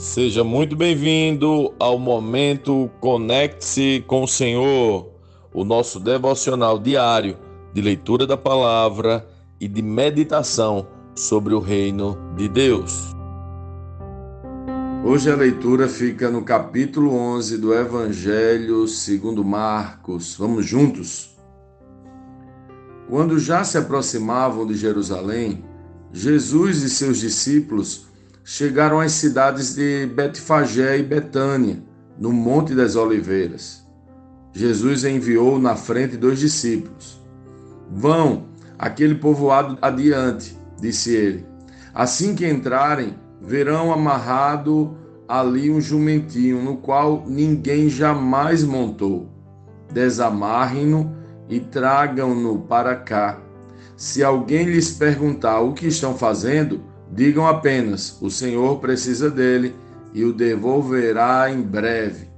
Seja muito bem-vindo ao momento Conecte-se com o Senhor, o nosso devocional diário de leitura da palavra e de meditação sobre o reino de Deus. Hoje a leitura fica no capítulo 11 do Evangelho segundo Marcos. Vamos juntos? Quando já se aproximavam de Jerusalém, Jesus e seus discípulos chegaram às cidades de Betfagé e Betânia, no Monte das Oliveiras. Jesus enviou na frente dois discípulos. Vão, aquele povoado adiante, disse ele. Assim que entrarem, verão amarrado ali um jumentinho, no qual ninguém jamais montou. Desamarrem-no e tragam-no para cá. Se alguém lhes perguntar o que estão fazendo, Digam apenas: o Senhor precisa dele e o devolverá em breve.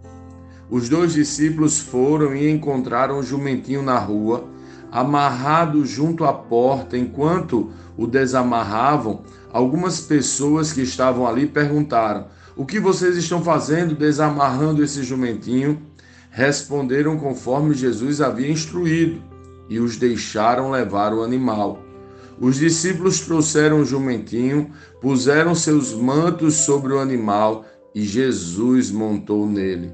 Os dois discípulos foram e encontraram o jumentinho na rua, amarrado junto à porta. Enquanto o desamarravam, algumas pessoas que estavam ali perguntaram: O que vocês estão fazendo desamarrando esse jumentinho? Responderam conforme Jesus havia instruído e os deixaram levar o animal. Os discípulos trouxeram o jumentinho, puseram seus mantos sobre o animal e Jesus montou nele.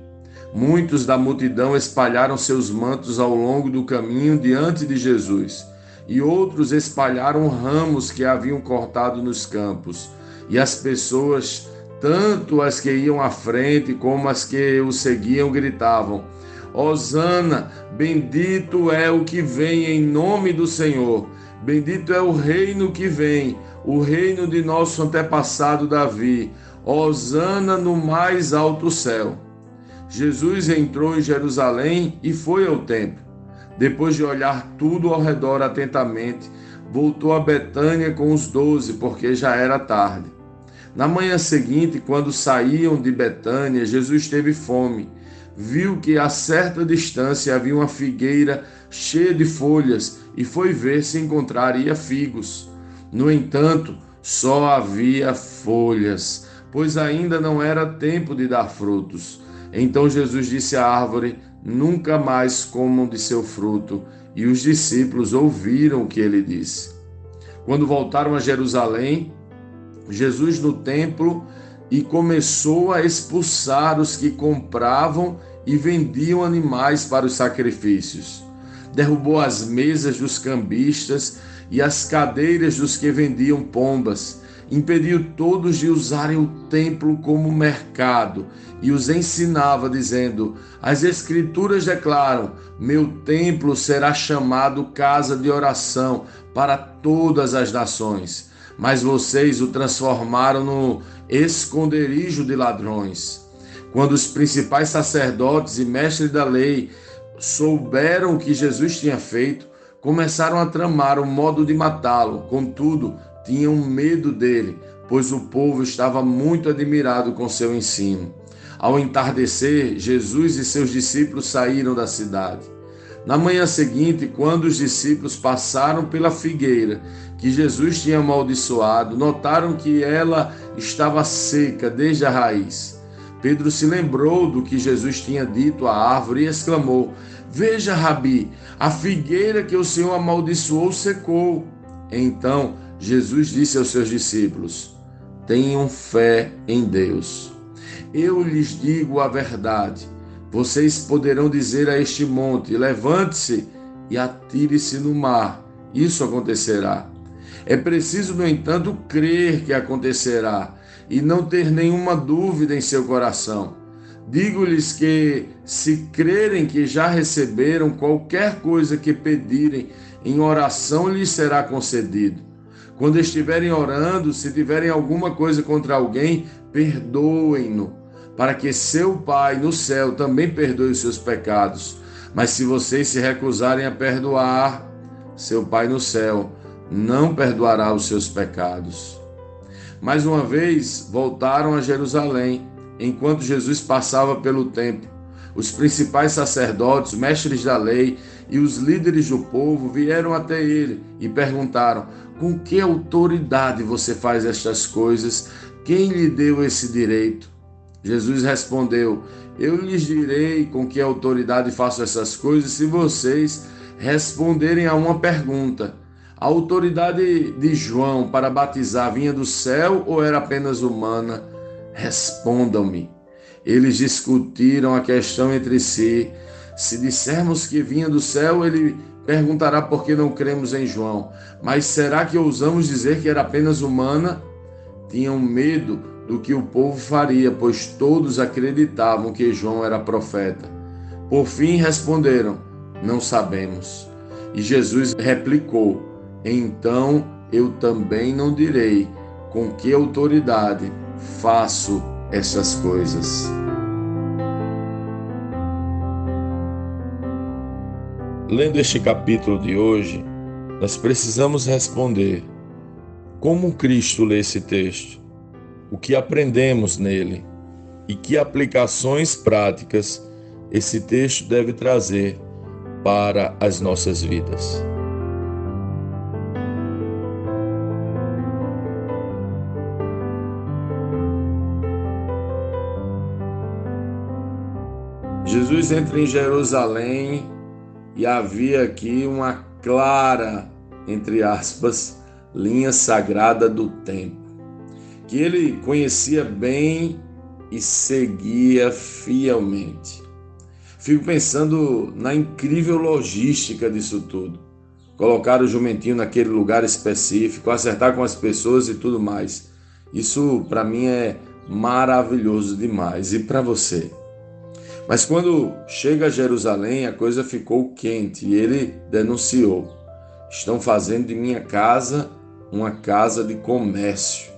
Muitos da multidão espalharam seus mantos ao longo do caminho diante de Jesus, e outros espalharam ramos que haviam cortado nos campos. E as pessoas, tanto as que iam à frente como as que o seguiam, gritavam: Hosana, bendito é o que vem em nome do Senhor. Bendito é o reino que vem, o reino de nosso antepassado Davi. Hosana no mais alto céu. Jesus entrou em Jerusalém e foi ao templo. Depois de olhar tudo ao redor atentamente, voltou a Betânia com os doze, porque já era tarde. Na manhã seguinte, quando saíam de Betânia, Jesus teve fome. Viu que a certa distância havia uma figueira cheia de folhas e foi ver se encontraria figos. No entanto, só havia folhas, pois ainda não era tempo de dar frutos. Então Jesus disse à árvore: Nunca mais comam de seu fruto. E os discípulos ouviram o que ele disse. Quando voltaram a Jerusalém, Jesus no templo e começou a expulsar os que compravam e vendiam animais para os sacrifícios derrubou as mesas dos cambistas e as cadeiras dos que vendiam pombas, impediu todos de usarem o templo como mercado e os ensinava, dizendo: As Escrituras declaram: Meu templo será chamado casa de oração para todas as nações. Mas vocês o transformaram no esconderijo de ladrões. Quando os principais sacerdotes e mestres da lei souberam o que Jesus tinha feito, começaram a tramar o modo de matá-lo. Contudo, tinham medo dele, pois o povo estava muito admirado com seu ensino. Ao entardecer, Jesus e seus discípulos saíram da cidade. Na manhã seguinte, quando os discípulos passaram pela figueira que Jesus tinha amaldiçoado, notaram que ela estava seca desde a raiz. Pedro se lembrou do que Jesus tinha dito à árvore e exclamou: Veja, Rabi, a figueira que o Senhor amaldiçoou secou. Então Jesus disse aos seus discípulos: Tenham fé em Deus. Eu lhes digo a verdade. Vocês poderão dizer a este monte: Levante-se e atire-se no mar. Isso acontecerá. É preciso, no entanto, crer que acontecerá e não ter nenhuma dúvida em seu coração. Digo-lhes que, se crerem que já receberam qualquer coisa que pedirem, em oração lhes será concedido. Quando estiverem orando, se tiverem alguma coisa contra alguém, perdoem-no, para que seu Pai no céu também perdoe os seus pecados. Mas se vocês se recusarem a perdoar, seu Pai no céu não perdoará os seus pecados. Mais uma vez, voltaram a Jerusalém, enquanto Jesus passava pelo templo. Os principais sacerdotes, mestres da lei e os líderes do povo vieram até ele e perguntaram: Com que autoridade você faz estas coisas? Quem lhe deu esse direito? Jesus respondeu: Eu lhes direi com que autoridade faço essas coisas se vocês responderem a uma pergunta. A autoridade de João para batizar vinha do céu ou era apenas humana? Respondam-me. Eles discutiram a questão entre si. Se dissermos que vinha do céu, ele perguntará por que não cremos em João. Mas será que ousamos dizer que era apenas humana? Tinham medo do que o povo faria, pois todos acreditavam que João era profeta. Por fim responderam: Não sabemos. E Jesus replicou: Então eu também não direi com que autoridade faço essas coisas. Lendo este capítulo de hoje, nós precisamos responder como Cristo lê esse texto o que aprendemos nele e que aplicações práticas esse texto deve trazer para as nossas vidas. Jesus entra em Jerusalém e havia aqui uma clara, entre aspas, linha sagrada do templo que ele conhecia bem e seguia fielmente. Fico pensando na incrível logística disso tudo. Colocar o jumentinho naquele lugar específico, acertar com as pessoas e tudo mais. Isso para mim é maravilhoso demais. E para você? Mas quando chega a Jerusalém, a coisa ficou quente e ele denunciou: Estão fazendo de minha casa uma casa de comércio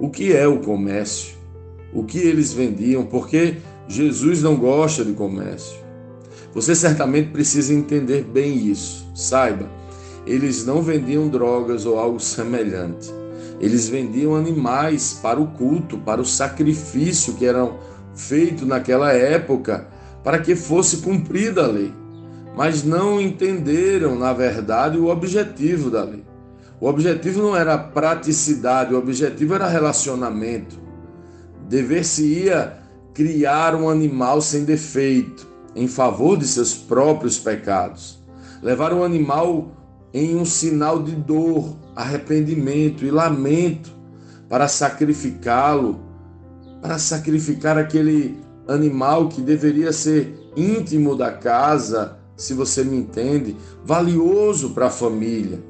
o que é o comércio, o que eles vendiam, porque Jesus não gosta de comércio. Você certamente precisa entender bem isso. Saiba, eles não vendiam drogas ou algo semelhante. Eles vendiam animais para o culto, para o sacrifício que eram feito naquela época, para que fosse cumprida a lei. Mas não entenderam, na verdade, o objetivo da lei. O objetivo não era praticidade, o objetivo era relacionamento. Dever-se-ia criar um animal sem defeito, em favor de seus próprios pecados. Levar um animal em um sinal de dor, arrependimento e lamento para sacrificá-lo, para sacrificar aquele animal que deveria ser íntimo da casa, se você me entende, valioso para a família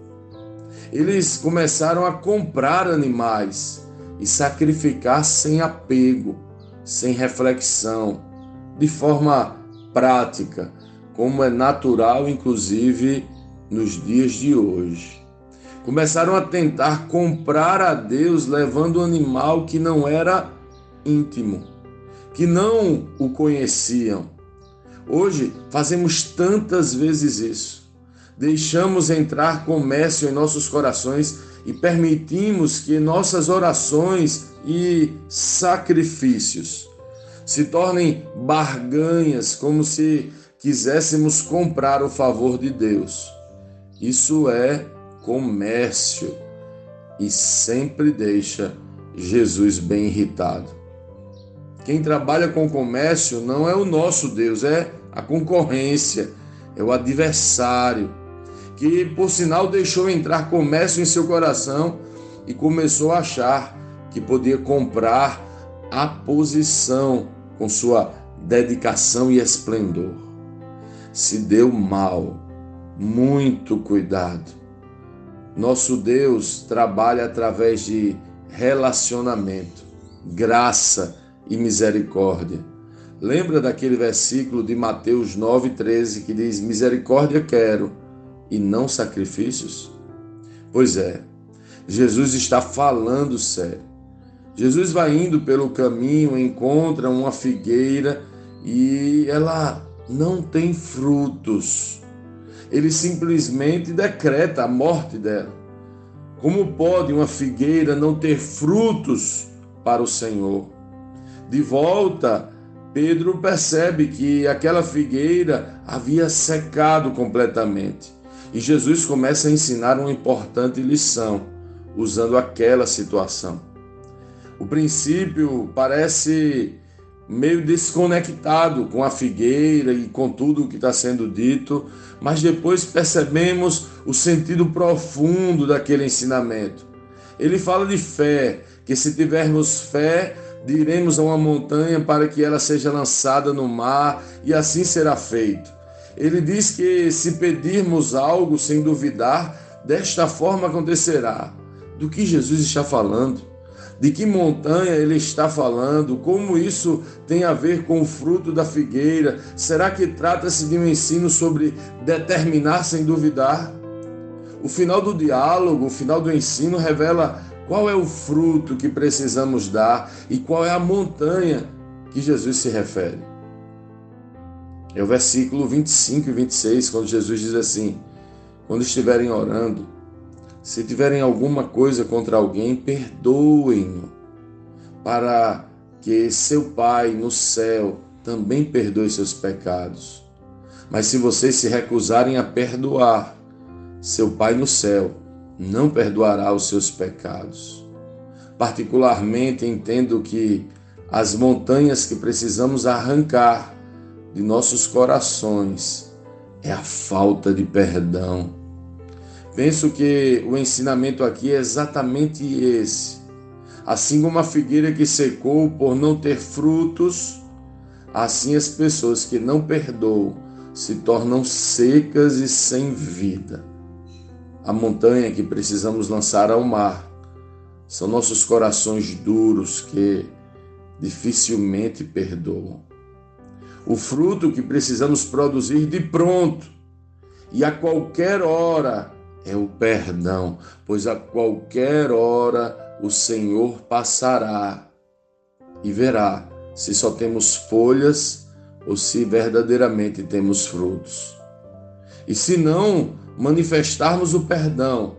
eles começaram a comprar animais e sacrificar sem apego, sem reflexão, de forma prática, como é natural, inclusive, nos dias de hoje. Começaram a tentar comprar a Deus levando um animal que não era íntimo, que não o conheciam. Hoje fazemos tantas vezes isso deixamos entrar comércio em nossos corações e permitimos que nossas orações e sacrifícios se tornem barganhas, como se quiséssemos comprar o favor de Deus. Isso é comércio e sempre deixa Jesus bem irritado. Quem trabalha com comércio não é o nosso Deus, é a concorrência, é o adversário que por sinal deixou entrar comércio em seu coração e começou a achar que podia comprar a posição com sua dedicação e esplendor. Se deu mal, muito cuidado. Nosso Deus trabalha através de relacionamento, graça e misericórdia. Lembra daquele versículo de Mateus 9,13 que diz: Misericórdia quero e não sacrifícios? Pois é, Jesus está falando sério. Jesus vai indo pelo caminho, encontra uma figueira e ela não tem frutos. Ele simplesmente decreta a morte dela. Como pode uma figueira não ter frutos para o Senhor? De volta, Pedro percebe que aquela figueira havia secado completamente. E Jesus começa a ensinar uma importante lição usando aquela situação. O princípio parece meio desconectado com a figueira e com tudo o que está sendo dito, mas depois percebemos o sentido profundo daquele ensinamento. Ele fala de fé, que se tivermos fé, diremos a uma montanha para que ela seja lançada no mar, e assim será feito. Ele diz que se pedirmos algo sem duvidar, desta forma acontecerá. Do que Jesus está falando? De que montanha ele está falando? Como isso tem a ver com o fruto da figueira? Será que trata-se de um ensino sobre determinar sem duvidar? O final do diálogo, o final do ensino revela qual é o fruto que precisamos dar e qual é a montanha que Jesus se refere. É o versículo 25 e 26, quando Jesus diz assim: Quando estiverem orando, se tiverem alguma coisa contra alguém, perdoem-no, para que seu Pai no céu também perdoe seus pecados. Mas se vocês se recusarem a perdoar, seu Pai no céu não perdoará os seus pecados. Particularmente entendo que as montanhas que precisamos arrancar de nossos corações é a falta de perdão. Penso que o ensinamento aqui é exatamente esse. Assim como a figueira que secou por não ter frutos, assim as pessoas que não perdoam se tornam secas e sem vida a montanha que precisamos lançar ao mar. São nossos corações duros que dificilmente perdoam. O fruto que precisamos produzir de pronto e a qualquer hora é o perdão, pois a qualquer hora o Senhor passará e verá se só temos folhas ou se verdadeiramente temos frutos. E se não manifestarmos o perdão,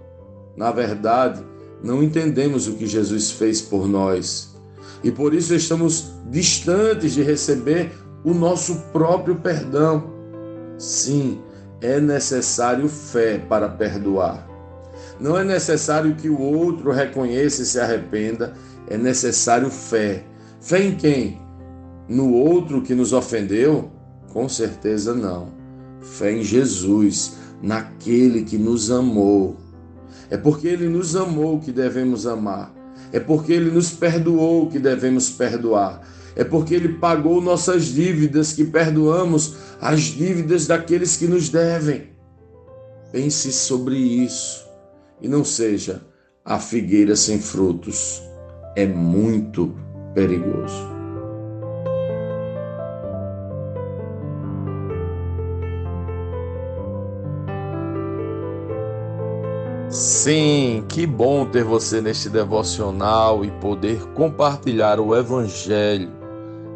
na verdade, não entendemos o que Jesus fez por nós. E por isso estamos distantes de receber o nosso próprio perdão. Sim, é necessário fé para perdoar. Não é necessário que o outro reconheça e se arrependa, é necessário fé. Fé em quem? No outro que nos ofendeu? Com certeza não. Fé em Jesus naquele que nos amou. É porque ele nos amou que devemos amar. É porque ele nos perdoou que devemos perdoar. É porque ele pagou nossas dívidas que perdoamos as dívidas daqueles que nos devem. Pense sobre isso e não seja a figueira sem frutos. É muito perigoso. Sim, que bom ter você neste devocional e poder compartilhar o Evangelho.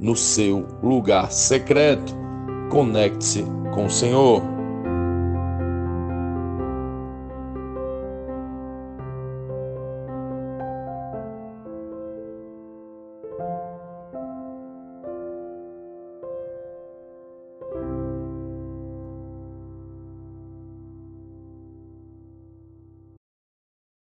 no seu lugar secreto. Conecte-se com o Senhor.